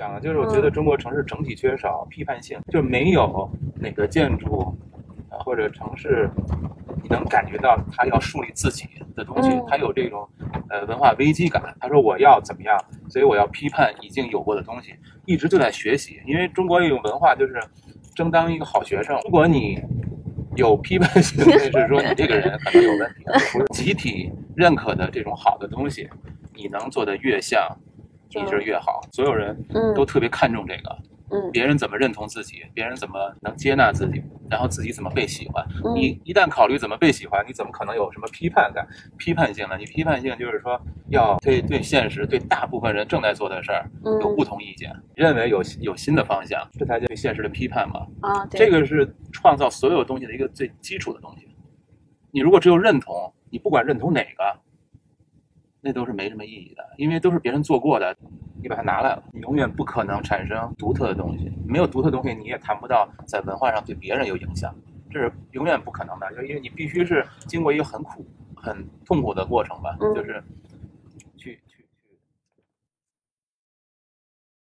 啊，就是我觉得中国城市整体缺少批判性，就没有哪个建筑啊或者城市，你能感觉到它要树立自己的东西嗯，它有这种呃文化危机感。他说我要怎么样，所以我要批判已经有过的东西，一直就在学习。因为中国有文化就是争当一个好学生，如果你有批判性，就是说你这个人可能有问题，不是集体认可的这种好的东西，你能做得越像，一直越好。所有人嗯都特别看重这个，嗯别人怎么认同自己，别人怎么能接纳自己，然后自己怎么被喜欢。嗯你一旦考虑怎么被喜欢，你怎么可能有什么批判感、批判性呢？你批判性就是说要对对现实、对大部分人正在做的事儿有不嗯同意见，认为有有新的方向，这才叫对现实的批判嘛。啊，对这个是创造所有东西的一个最基础的东西。你如果只有认同，你不管认同哪个，那都是没什么意义的，因为都是别人做过的，你把它拿来了，你永远不可能产生独特的东西。没有独特的东西，你也谈不到在文化上对别人有影响，这是永远不可能的，就因为你必须是经过一个很苦、很痛苦的过程吧，嗯就是